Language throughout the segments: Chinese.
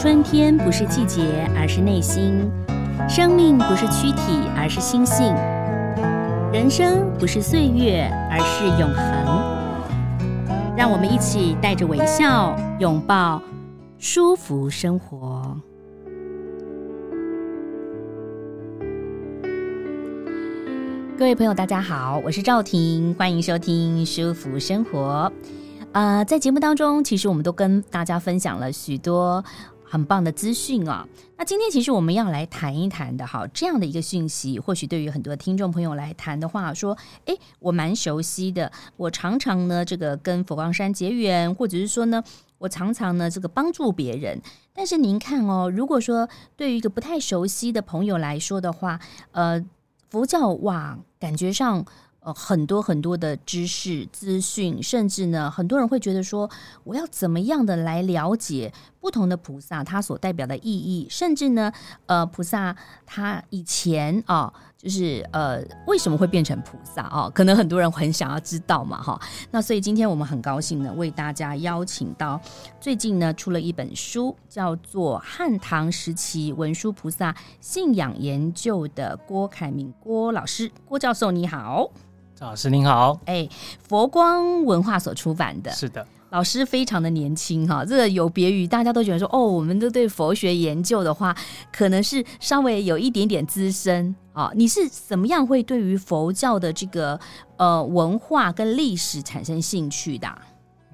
春天不是季节，而是内心；生命不是躯体，而是心性；人生不是岁月，而是永恒。让我们一起带着微笑，拥抱舒服生活。各位朋友，大家好，我是赵婷，欢迎收听《舒服生活》。呃，在节目当中，其实我们都跟大家分享了许多很棒的资讯啊。那今天其实我们要来谈一谈的哈，这样的一个讯息，或许对于很多听众朋友来谈的话，说，诶，我蛮熟悉的，我常常呢这个跟佛光山结缘，或者是说呢，我常常呢这个帮助别人。但是您看哦，如果说对于一个不太熟悉的朋友来说的话，呃，佛教哇，感觉上。呃，很多很多的知识资讯，甚至呢，很多人会觉得说，我要怎么样的来了解不同的菩萨他所代表的意义，甚至呢，呃，菩萨他以前啊。就是呃，为什么会变成菩萨哦？可能很多人很想要知道嘛，哈。那所以今天我们很高兴呢，为大家邀请到最近呢出了一本书，叫做《汉唐时期文殊菩萨信仰研究》的郭凯明郭老师，郭教授你好，赵老师您好，哎，佛光文化所出版的，是的。老师非常的年轻哈，这个有别于大家都觉得说哦，我们都对佛学研究的话，可能是稍微有一点点资深啊。你是怎么样会对于佛教的这个呃文化跟历史产生兴趣的？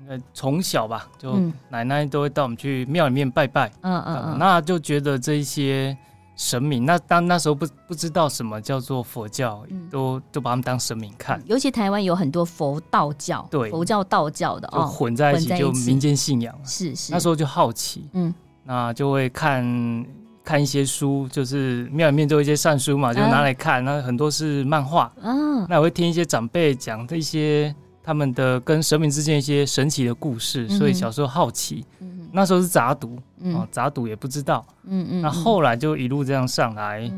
呃，从小吧，就奶奶都会带我们去庙里面拜拜，嗯嗯嗯，那就觉得这一些。神明，那当那时候不不知道什么叫做佛教，嗯、都都把他们当神明看。尤其台湾有很多佛道教，对，佛教道教的哦，混在一起，就民间信仰。是是，那时候就好奇，嗯，那就会看看一些书，就是庙里面都有一些善书嘛，就拿来看。啊、那很多是漫画，啊，那我会听一些长辈讲的一些他们的跟神明之间一些神奇的故事，嗯、所以小时候好奇。嗯那时候是杂读，啊，杂读也不知道，嗯嗯。那后来就一路这样上来，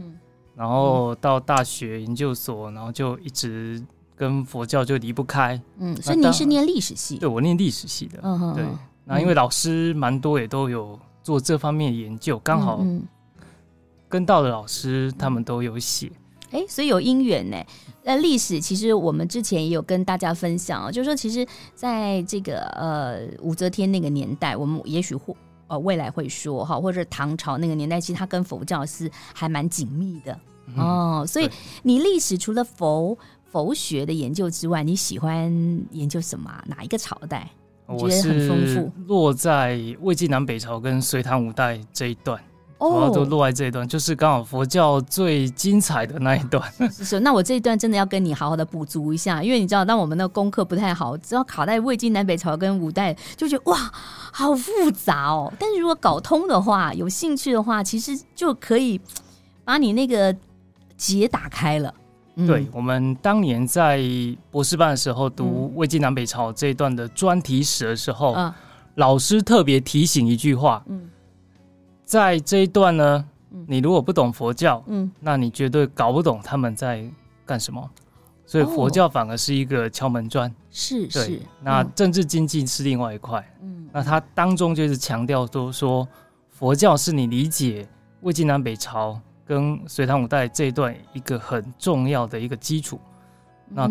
然后到大学研究所，然后就一直跟佛教就离不开，嗯。所以你是念历史系？对，我念历史系的，嗯对。那因为老师蛮多也都有做这方面的研究，刚好跟到的老师他们都有写。哎，所以有因缘呢。那历史其实我们之前也有跟大家分享啊，就是说，其实在这个呃武则天那个年代，我们也许会呃未来会说哈，或者唐朝那个年代，其实它跟佛教是还蛮紧密的、嗯、哦。所以你历史除了佛佛学的研究之外，你喜欢研究什么？哪一个朝代？我觉得很丰富。落在魏晋南北朝跟隋唐五代这一段。哦，都落在这一段，就是刚好佛教最精彩的那一段。是是，那我这一段真的要跟你好好的补足一下，因为你知道，当我们的功课不太好，只要卡在魏晋南北朝跟五代，就觉得哇，好复杂哦。但是如果搞通的话，有兴趣的话，其实就可以把你那个结打开了。嗯、对，我们当年在博士班的时候读魏晋南北朝这一段的专题史的时候，嗯、老师特别提醒一句话，嗯。在这一段呢，你如果不懂佛教，嗯，那你绝对搞不懂他们在干什么。所以佛教反而是一个敲门砖，是是。那政治经济是另外一块，嗯，那它当中就是强调都说佛教是你理解魏晋南北朝跟隋唐五代这一段一个很重要的一个基础。那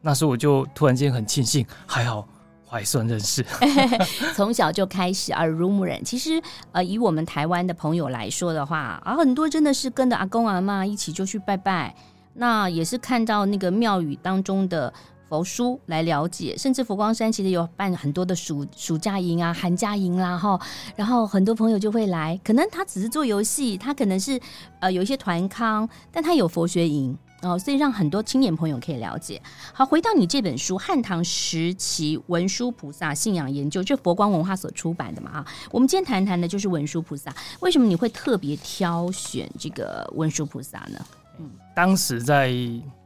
那时候我就突然间很庆幸，还好。还算认识，从小就开始耳濡目染。其实，呃，以我们台湾的朋友来说的话，啊，很多真的是跟着阿公阿妈一起就去拜拜，那也是看到那个庙宇当中的佛书来了解。甚至佛光山其实有办很多的暑暑假营啊、寒假营啦，哈，然后很多朋友就会来。可能他只是做游戏，他可能是呃有一些团康，但他有佛学营。哦，所以让很多青年朋友可以了解。好，回到你这本书《汉唐时期文殊菩萨信仰研究》，就佛光文化所出版的嘛。啊，我们今天谈谈的就是文殊菩萨。为什么你会特别挑选这个文殊菩萨呢？嗯，当时在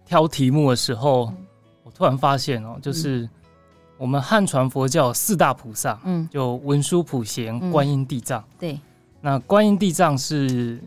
挑题目的时候，嗯、我突然发现哦，就是我们汉传佛教四大菩萨，嗯，就文殊、普贤、观音、地藏。对，那观音、地藏是。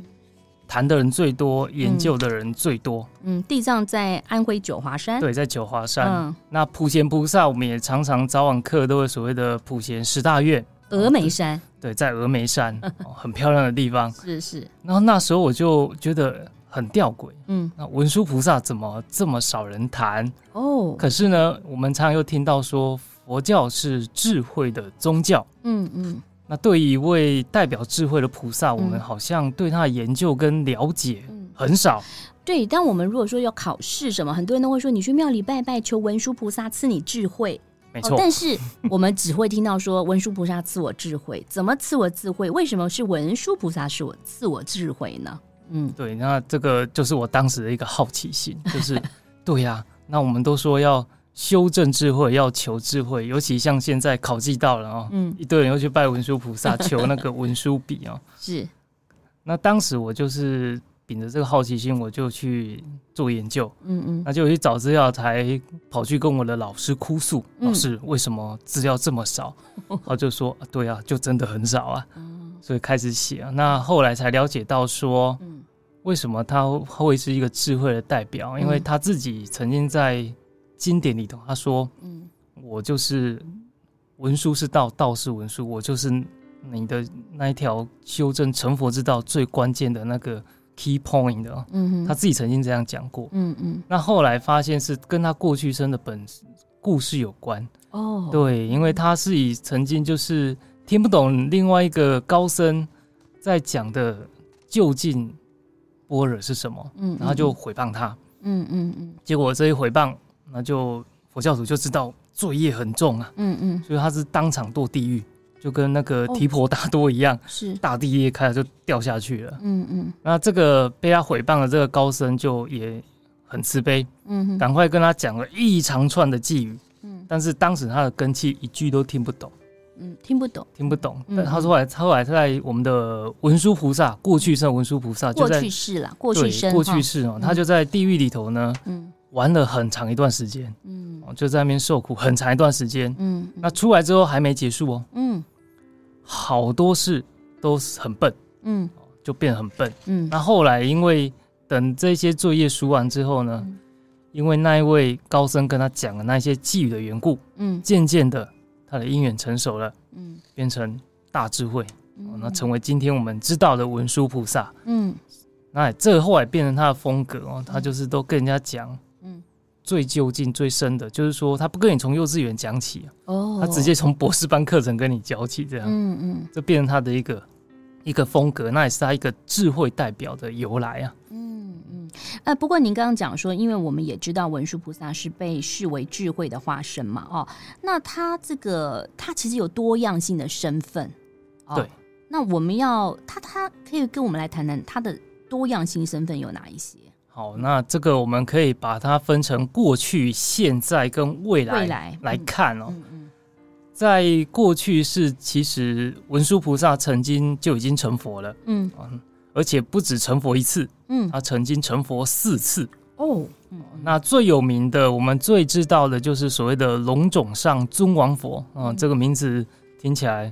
谈的人最多，研究的人最多。嗯，地藏在安徽九华山。对，在九华山。嗯，那普贤菩萨，我们也常常早晚课都会所谓的普贤十大愿。峨眉山，对，在峨眉山，很漂亮的地方。是是。然后那时候我就觉得很吊诡，嗯，那文殊菩萨怎么这么少人谈？哦，可是呢，我们常常又听到说佛教是智慧的宗教，嗯嗯。那对于一位代表智慧的菩萨，我们好像对他的研究跟了解很少。对，但我们如果说要考试什么，很多人都会说你去庙里拜拜，求文殊菩萨赐你智慧。没错，哦，但是我们只会听到说文殊菩萨赐我智慧，怎么赐我智慧？为什么是文殊菩萨是我赐我智慧呢？嗯，对，那这个就是我当时的一个好奇心，就是 对呀，啊，那我们都说要修正智慧，要求智慧，尤其像现在考季到了啊，嗯，一堆人又去拜文殊菩萨，求那个文殊笔哦，是。那当时我就是。秉着这个好奇心，我就去做研究，嗯嗯，那就去找资料，才跑去跟我的老师哭诉，嗯、老师为什么资料这么少？他就说，对啊，就真的很少啊，嗯、所以开始写啊。那后来才了解到说，嗯、为什么他会是一个智慧的代表？因为他自己曾经在经典里头他说，嗯，我就是文殊是道，道是文殊，我就是你的那一条修正成佛之道最关键的那个。Key point 的，嗯哼，他自己曾经这样讲过，嗯嗯，那后来发现是跟他过去生的本故事有关，哦，对，因为他是以曾经就是听不懂另外一个高僧在讲的究竟般若是什么，嗯，然后就毁谤他，嗯嗯嗯，结果这一毁谤，那就佛教徒就知道罪业很重啊，嗯嗯，所以他是当场堕地狱。就跟那个提婆达多一样，哦、是。大地裂开了就掉下去了。嗯嗯，那这个被他毁谤的这个高僧就也很慈悲，嗯，赶快跟他讲了一长串的寄语，嗯，但是当时他的根器一句都听不懂，嗯，听不懂，听不懂。但他说后来，他后来在我们的文殊菩萨过去生文殊菩萨就在过去世了，过去生过去世哦，他就在地狱里头呢，嗯，玩了很长一段时间，嗯，就在那边受苦很长一段时间，嗯，那出来之后还没结束哦，嗯。好多事都是很笨，嗯，就变得很笨，嗯。那后来因为等这些作业输完之后呢，嗯、因为那一位高僧跟他讲的那些寄语的缘故，嗯，渐渐的他的因缘成熟了，嗯，变成大智慧，嗯，那成为今天我们知道的文殊菩萨，嗯。那这后来变成他的风格哦，他就是都跟人家讲。最究竟、最深的，就是说他不跟你从幼稚园讲起哦，他直接从博士班课程跟你教起，这样，嗯嗯，这变成他的一个一个风格，那也是他一个智慧代表的由来啊。嗯嗯，呃，不过您刚刚讲说，因为我们也知道文殊菩萨是被视为智慧的化身嘛，哦，那他这个他其实有多样性的身份，哦、对，那我们要他他可以跟我们来谈谈他的多样性身份有哪一些？好，那这个我们可以把它分成过去、现在跟未来来来看哦。在过去是其实文殊菩萨曾经就已经成佛了，嗯，而且不止成佛一次，嗯，他曾经成佛四次哦。那最有名的，我们最知道的就是所谓的龙种上尊王佛啊，这个名字听起来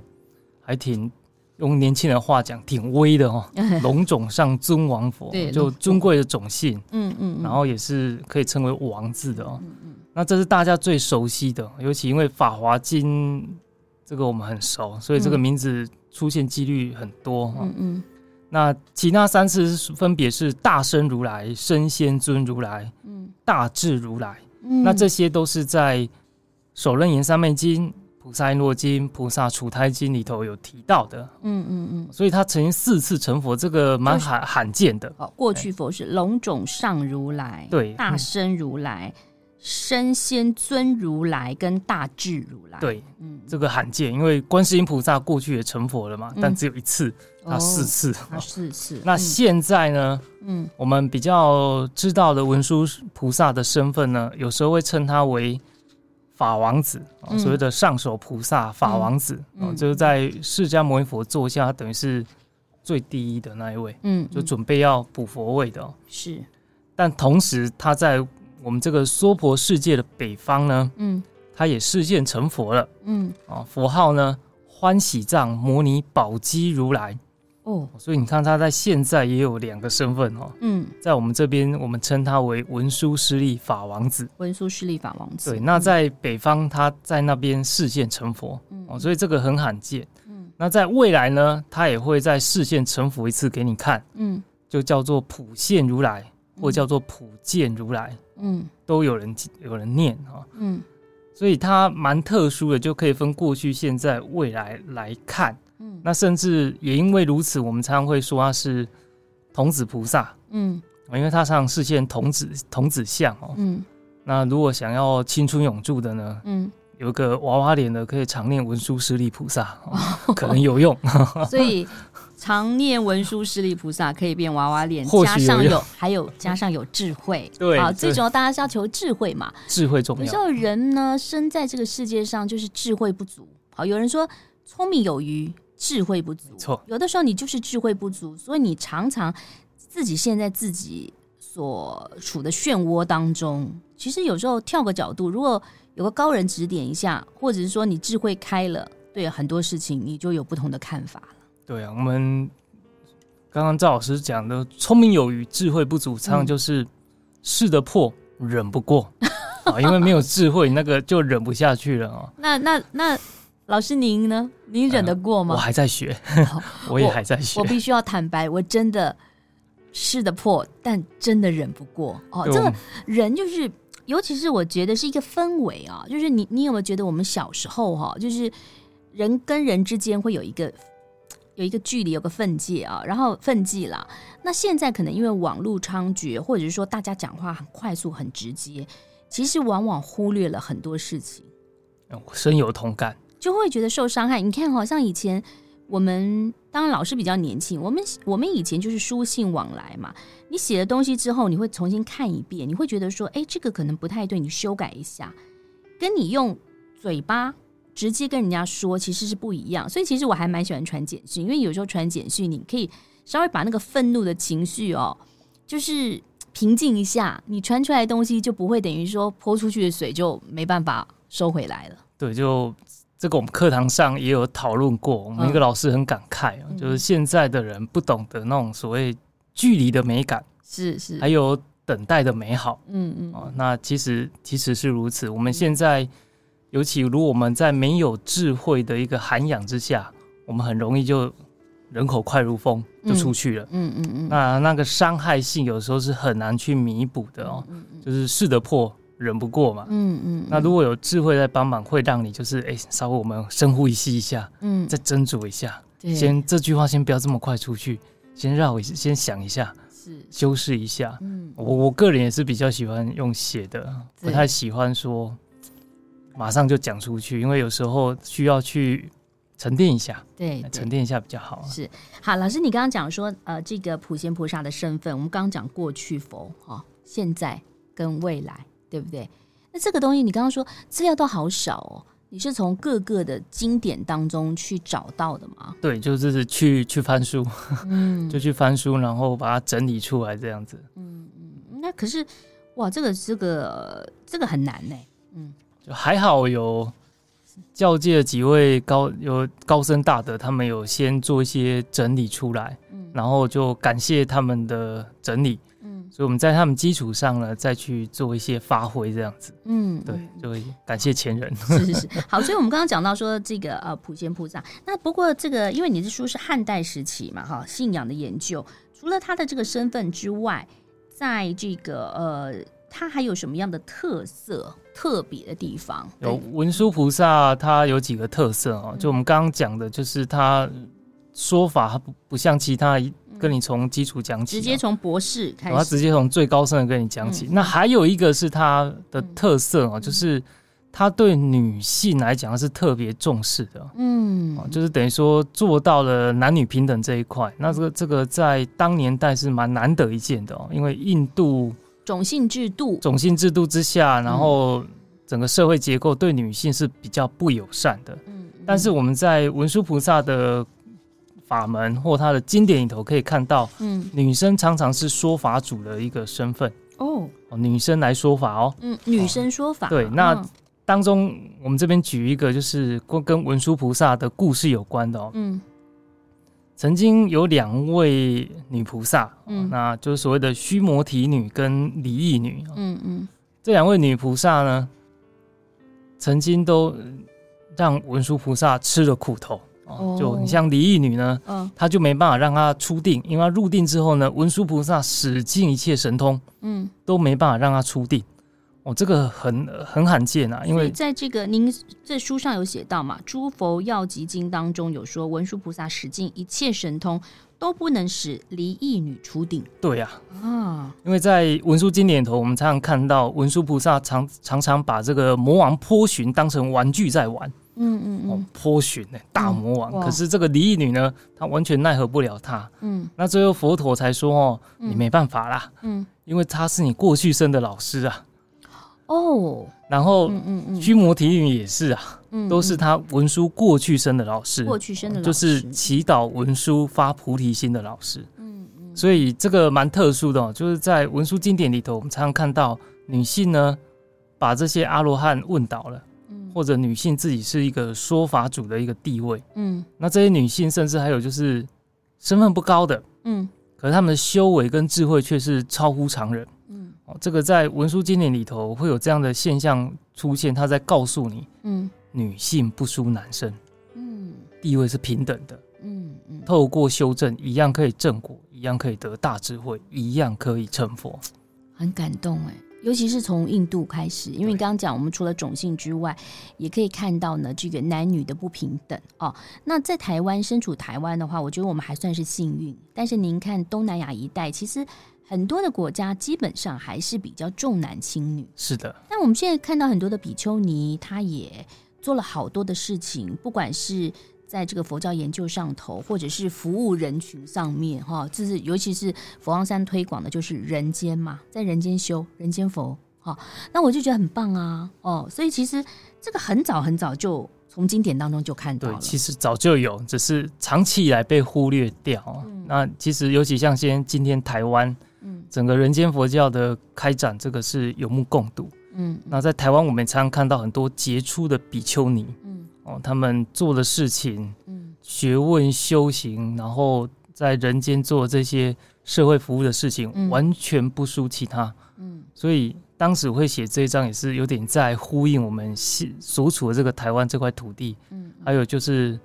还挺。用年轻人话讲，挺威的哦。龙种上尊王佛，就尊贵的种姓，嗯嗯，然后也是可以称为王字的哦。那这是大家最熟悉的，尤其因为《法华经》这个我们很熟，所以这个名字出现几率很多。嗯嗯。那其他三次分别是大身如来、身仙尊如来、嗯，大智如来。那这些都是在《首楞严三昧经》。菩萨瓔珞经、菩萨处胎经里头有提到的，嗯嗯嗯，所以他曾经四次成佛，这个蛮罕罕见的。哦，过去佛是龙种上如来，对，大身如来、身先尊如来跟大智如来，对，嗯，这个罕见，因为观世音菩萨过去也成佛了嘛，但只有一次，他四次，他四次。那现在呢？嗯，我们比较知道的文殊菩萨的身份呢，有时候会称他为。法王子啊，所谓的上首菩萨法王子啊，就是在释迦牟尼佛座下，等于是最第一的那一位，嗯，就准备要补佛位的。是，但同时他在我们这个娑婆世界的北方呢，嗯，他也示现成佛了，嗯，啊，佛号呢欢喜藏摩尼宝积如来。哦，所以你看他在现在也有两个身份哦。嗯，在我们这边，我们称他为文殊师利法王子。文殊师利法王子。对，那在北方，他在那边视现成佛。嗯，哦，所以这个很罕见。嗯，那在未来呢，他也会在视线成佛一次给你看，嗯，就叫做普现如来，或叫做普见如来，嗯，都有人有人念哈，嗯，所以他蛮特殊的，就可以分过去、现在、未来来看，嗯，那甚至也因为如此，我们常常会说他是童子菩萨，嗯，因为他常常示现童子童子像哦，嗯，那如果想要青春永驻的呢，嗯。有个娃娃脸的，可以常念文殊师利菩萨，可能有用。所以常念文殊师利菩萨可以变娃娃脸，加上有还有加上有智慧。对，啊，最主要大家是要求智慧嘛，智慧重要。有时候人呢，生在这个世界上就是智慧不足。好，有人说聪明有余，智慧不足。错，有的时候你就是智慧不足，所以你常常自己陷在自己所处的漩涡当中。其实有时候跳个角度，如果有个高人指点一下，或者是说你智慧开了，对很多事情你就有不同的看法了。对啊，我们刚刚赵老师讲的聪明有余，智慧不足，常常就是识得破，忍不过啊，因为没有智慧，那个就忍不下去了啊。那那那老师您呢？您忍得过吗？呃、我还在学，我也还在学。我，我必须要坦白，我真的试得破，但真的忍不过哦。这个人就是。尤其是我觉得是一个氛围啊，就是你你有没有觉得我们小时候哈，就是人跟人之间会有一个有一个距离，有个分界啊，然后分界啦。那现在可能因为网络猖獗，或者是说大家讲话很快速、很直接，其实往往忽略了很多事情。我深有同感，就会觉得受伤害。你看，好像以前。我们当老师比较年轻，我们我们以前就是书信往来嘛。你写了东西之后，你会重新看一遍，你会觉得说，哎，这个可能不太对，你修改一下。跟你用嘴巴直接跟人家说，其实是不一样。所以其实我还蛮喜欢传简讯，因为有时候传简讯，你可以稍微把那个愤怒的情绪哦，就是平静一下，你传出来的东西就不会等于说泼出去的水就没办法收回来了。对，就。这个我们课堂上也有讨论过，我们一个老师很感慨，嗯、就是现在的人不懂得那种所谓距离的美感，是是，还有等待的美好，嗯嗯，哦，那其实其实是如此。我们现在，嗯、尤其如果我们在没有智慧的一个涵养之下，我们很容易就人口快如风就出去了，嗯嗯嗯，嗯，那那个伤害性有时候是很难去弥补的哦，就是识得破。忍不过嘛，嗯嗯，那如果有智慧在帮忙，会让你就是哎，稍微我们深呼吸一下，嗯，再斟酌一下，先这句话先不要这么快出去，先绕一下，先想一下，是。修饰一下，嗯，我我个人也是比较喜欢用写的，不太喜欢说马上就讲出去，因为有时候需要去沉淀一下，对，沉淀一下比较好。是，好，老师，你刚刚讲说呃，这个普贤菩萨的身份，我们刚刚讲过去佛哈，现在跟未来。对不对？那这个东西你刚刚说资料都好少哦，你是从各个的经典当中去找到的吗？对，就是去去翻书，嗯，就去翻书，然后把它整理出来这样子。嗯嗯，那可是哇，这个这个这个很难呢。嗯，就还好有教界的几位高有高僧大德，他们有先做一些整理出来，嗯，然后就感谢他们的整理。所以我们在他们基础上呢，再去做一些发挥，这样子。嗯，对，就会感谢前人。是是是，好。所以我们刚刚讲到说这个呃普贤菩萨，那不过这个因为你的书是汉代时期嘛，哈，信仰的研究，除了他的这个身份之外，在这个呃，他还有什么样的特色、特别的地方？有文殊菩萨，他有几个特色啊？就我们刚刚讲的，就是他说法，它不不像其他。跟你从基础讲起，直接从博士开始，他直接从最高深的跟你讲起。嗯、那还有一个是他的特色啊，嗯、就是他对女性来讲是特别重视的，嗯，就是等于说做到了男女平等这一块。那这个这个在当年代是蛮难得一见的哦，因为印度种姓制度，种姓制度之下，然后整个社会结构对女性是比较不友善的。嗯，但是我们在文殊菩萨的。法门或他的经典里头可以看到，嗯，女生常常是说法主的一个身份。哦，女生来说法哦，嗯，女生说法，对，那当中我们这边举一个就是跟文殊菩萨的故事有关的哦，嗯，曾经有两位女菩萨，嗯，那就是所谓的须摩提女跟离异女，嗯嗯，这两位女菩萨呢，曾经都让文殊菩萨吃了苦头。哦，就你像离异女呢，嗯，她就没办法让她出定，因为她入定之后呢，文殊菩萨使尽一切神通，嗯，都没办法让她出定。哦，这个很很罕见啊，因为在这个您这书上有写到嘛，《诸佛药集经》当中有说，文殊菩萨使尽一切神通都不能使离异女出定。对呀，啊，啊因为在文殊经典里头，我们常常看到文殊菩萨常常常把这个魔王波旬当成玩具在玩。嗯嗯嗯，哦，波旬呢，大魔王，嗯、可是这个离异女呢，她完全奈何不了他。嗯，那最后佛陀才说哦，你没办法啦。嗯，因为他是你过去生的老师啊。哦，然后，嗯嗯嗯，须摩提女也是啊，嗯，都是他文殊过去生的老师，过去生的老师，就是祈祷文殊发菩提心的老师，嗯嗯，所以这个蛮特殊的哦，就是在文殊经典里头，我们常常看到女性呢，把这些阿罗汉问倒了，嗯，或者女性自己是一个说法主的一个地位，嗯，那这些女性甚至还有就是身份不高的，嗯，可是她们的修为跟智慧却是超乎常人。哦，这个在文书经典里头会有这样的现象出现，他在告诉你，嗯，女性不输男生，嗯，地位是平等的，嗯嗯，透过修正一样可以正果，一样可以得大智慧，一样可以成佛，很感动哎，尤其是从印度开始，因为你刚刚讲我们除了种姓之外，也可以看到呢这个男女的不平等哦。那在台湾身处台湾的话，我觉得我们还算是幸运，但是您看东南亚一带，其实。很多的国家基本上还是比较重男轻女，是的。但我们现在看到很多的比丘尼，他也做了好多的事情，不管是在这个佛教研究上头，或者是服务人群上面，哈，就是尤其是佛光山推广的，就是人间嘛，在人间修人间佛，哈，那我就觉得很棒啊，哦，所以其实这个很早很早就从经典当中就看到了，对，其实早就有，只是长期以来被忽略掉。嗯、那其实尤其像先今天台湾。整个人间佛教的开展，这个是有目共睹。嗯，那在台湾，我们常常看到很多杰出的比丘尼，嗯，哦，他们做的事情，嗯，学问修行，然后在人间做这些社会服务的事情，嗯，完全不输其他。嗯，所以当时会写这一章，也是有点在呼应我们现所处的这个台湾这块土地。嗯，还有就是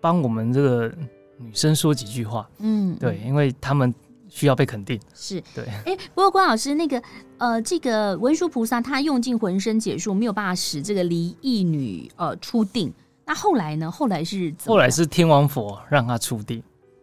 帮我们这个女生说几句话。嗯，对，因为他们。需要被肯定是对，哎，不过关老师，那个呃，这个文殊菩萨他用尽浑身解数，没有办法使这个离异女呃出定。那后来呢？后来是怎么后来是天王佛让他出定。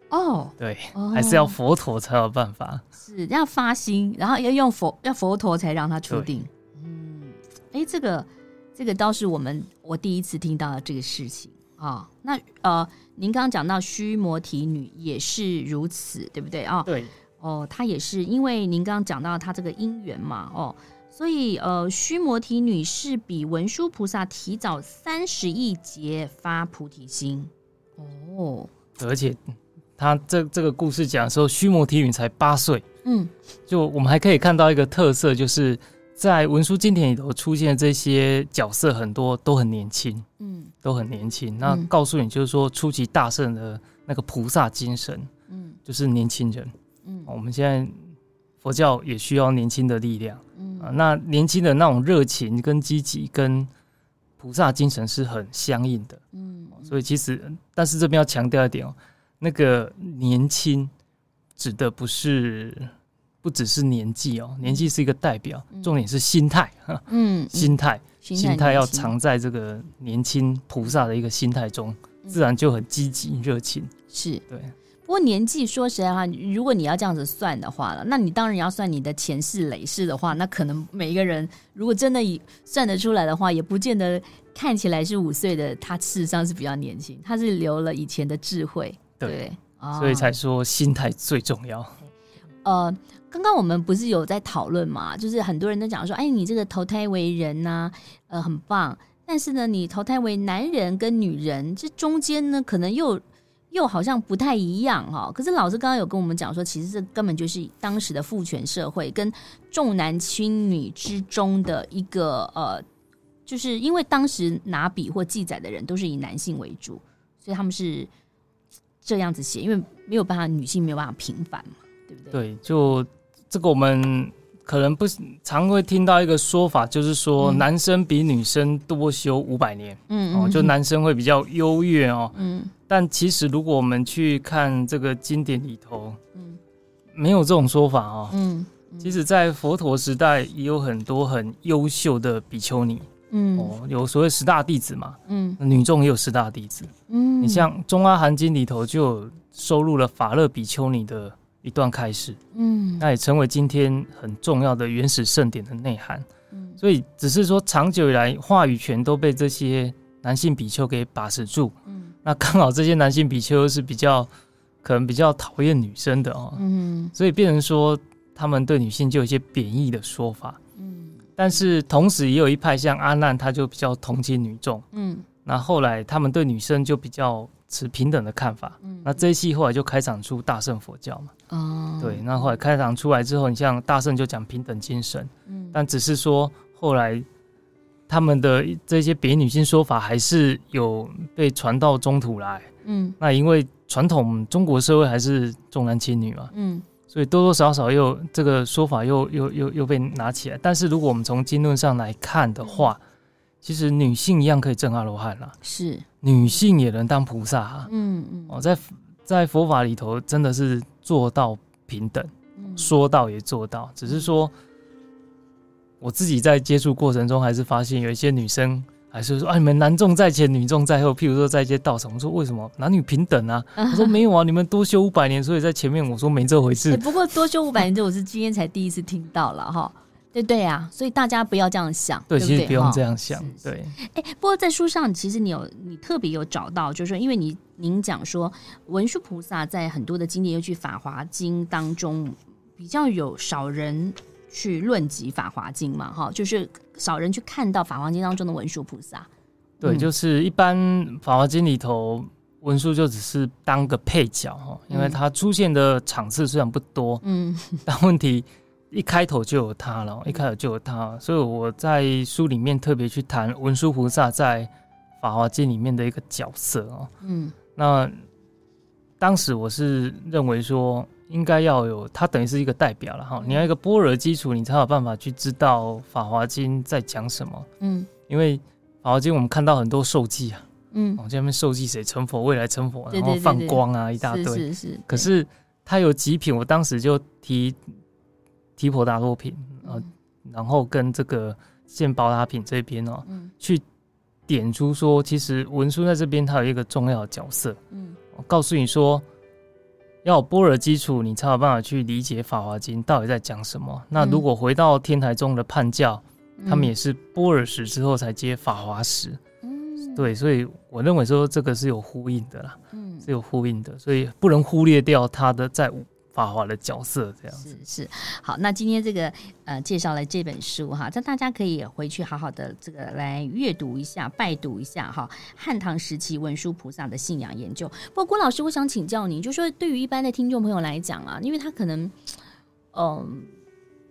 哦，对，哦、还是要佛陀才有办法，是要发心，然后要用佛要佛陀才让他出定。嗯，哎，这个这个倒是我们我第一次听到的这个事情啊、哦。那呃。您刚刚讲到须摩提女也是如此，对不对啊？对，哦，他也是因为您刚刚讲到他这个姻缘嘛，哦，所以呃，须摩提女是比文殊菩萨提早三十亿劫发菩提心，哦，而且他这这个故事讲的时候，须摩提女才八岁，嗯，就我们还可以看到一个特色，就是。在文殊经典里头出现的这些角色，很多都很年轻，嗯，都很年轻。那告诉你，就是说初期大圣的那个菩萨精神，嗯，就是年轻人，嗯，我们现在佛教也需要年轻的力量，嗯。啊，那年轻的那种热情跟积极，跟菩萨精神是很相应的，嗯，所以其实，但是这边要强调一点哦，那个年轻指的不是。不只是年纪哦，年纪是一个代表，重点是心态。嗯，心态，心态要藏在这个年轻菩萨的一个心态中，自然就很积极热情。是。对。不过年纪说实在话，如果你要这样子算的话了，那你当然要算你的前世累世的话，那可能每一个人如果真的算得出来的话，也不见得看起来是五岁的，他事实上是比较年轻，他是留了以前的智慧。对，对哦、所以才说心态最重要。呃。刚刚我们不是有在讨论嘛？就是很多人都讲说，哎，你这个投胎为人呐、啊，呃，很棒。但是呢，你投胎为男人跟女人，这中间呢，可能又又好像不太一样哈、哦。可是老师刚刚有跟我们讲说，其实这根本就是当时的父权社会跟重男轻女之中的一个呃，就是因为当时拿笔或记载的人都是以男性为主，所以他们是这样子写，因为没有办法，女性没有办法平反嘛，对不对？对，就。这个我们可能不常会听到一个说法，就是说男生比女生多修五百年，嗯，哦，就男生会比较优越哦，嗯，但其实如果我们去看这个经典里头，嗯，没有这种说法哦，嗯，其实，在佛陀时代也有很多很优秀的比丘尼，嗯，哦，有所谓十大弟子嘛，嗯，女众也有十大弟子，嗯，你像《中阿含经》里头就有收录了法乐比丘尼的。一段开始，嗯，那也成为今天很重要的原始圣典的内涵，嗯，所以只是说长久以来话语权都被这些男性比丘给把持住，嗯，那刚好这些男性比丘是比较可能比较讨厌女生的哦，嗯，所以变成说他们对女性就有一些贬义的说法，嗯，但是同时也有一派像阿难，他就比较同情女众，嗯，那后来他们对女生就比较。持平等的看法，嗯，那这一系后来就开场出大乘佛教嘛，哦，对，那后来开场出来之后，你像大乘就讲平等精神，嗯，但只是说后来他们的这些别女性说法还是有被传到中土来，嗯，那因为传统中国社会还是重男轻女嘛，嗯，所以多多少少又这个说法又又又又被拿起来，但是如果我们从经论上来看的话，嗯其实女性一样可以证阿罗汉啦，是女性也能当菩萨啊。嗯嗯，哦，在在佛法里头真的是做到平等，嗯、说到也做到。只是说，我自己在接触过程中，还是发现有一些女生还是说：“啊，你们男众在前，女众在后。”譬如说在一些道场，我说：“为什么男女平等啊？” 我说：“没有啊，你们多修五百年，所以在前面。”我说：“没这回事。欸 ”不过多修五百年，这我是今天才第一次听到了哈。对对呀、啊，所以大家不要这样想，对，对对其实不用这样想，对。哎，不过在书上，其实你有你特别有找到，就是说，因为你您讲说文殊菩萨在很多的经典，尤其《法华经》当中，比较有少人去论及《法华经》嘛，哈，就是少人去看到《法华经》当中的文殊菩萨。对，就是一般《法华经》里头文殊就只是当个配角哈，因为他出现的场次虽然不多，嗯，但问题。一开头就有他了，一开头就有他，所以我在书里面特别去谈文殊菩萨在《法华经》里面的一个角色哦。嗯，那当时我是认为说，应该要有他，等于是一个代表了哈。你要一个般若基础，你才有办法去知道《法华经》在讲什么。嗯，因为《法华经》我们看到很多受记啊，嗯，哦，下面受记谁成佛，未来成佛，然后放光啊，一大堆。是是是。可是他有几品，我当时就提。提婆达多品啊，然后跟这个现宝塔品这边哦，嗯、去点出说，其实文殊在这边他有一个重要的角色。嗯，我告诉你说，要有般若基础，你才有办法去理解《法华经》到底在讲什么。嗯、那如果回到天台宗的判教，嗯、他们也是般若实之后才接法华实。嗯，对，所以我认为说这个是有呼应的啦，嗯，是有呼应的，所以不能忽略掉他的在。画画的角色这样子是是好，那今天这个呃介绍了这本书哈，这大家可以回去好好的这个来阅读一下、拜读一下哈。汉唐时期文殊菩萨的信仰研究。不过郭老师，我想请教您，就说对于一般的听众朋友来讲啊，因为他可能嗯、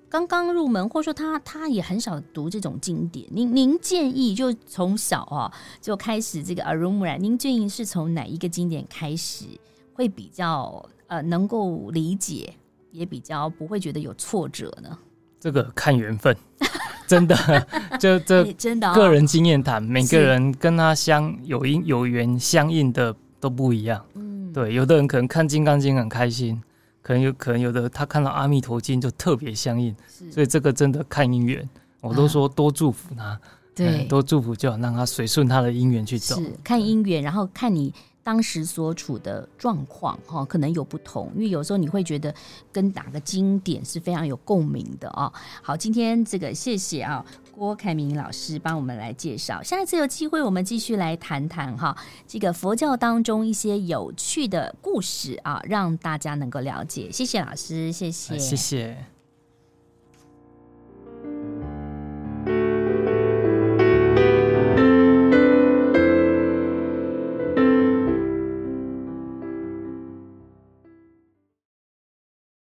刚刚入门，或者说他他也很少读这种经典，您您建议就从小啊就开始这个耳濡目染，您建议是从哪一个经典开始会比较？呃，能够理解，也比较不会觉得有挫折呢。这个看缘分，真的，就 这真的个人经验谈，每个人跟他相有因有缘相应的都不一样。嗯，对，有的人可能看《金刚经》很开心，可能有可能有的他看到《阿弥陀经》就特别相应。所以这个真的看姻缘，我都说多祝福他，对，多祝福就好，让他随顺他的姻缘去走。是看姻缘，然后看你。当时所处的状况哈，可能有不同，因为有时候你会觉得跟哪个经典是非常有共鸣的哦。好，今天这个谢谢啊，郭凯明老师帮我们来介绍，下一次有机会我们继续来谈谈哈，这个佛教当中一些有趣的故事啊，让大家能够了解。谢谢老师，谢谢，谢谢。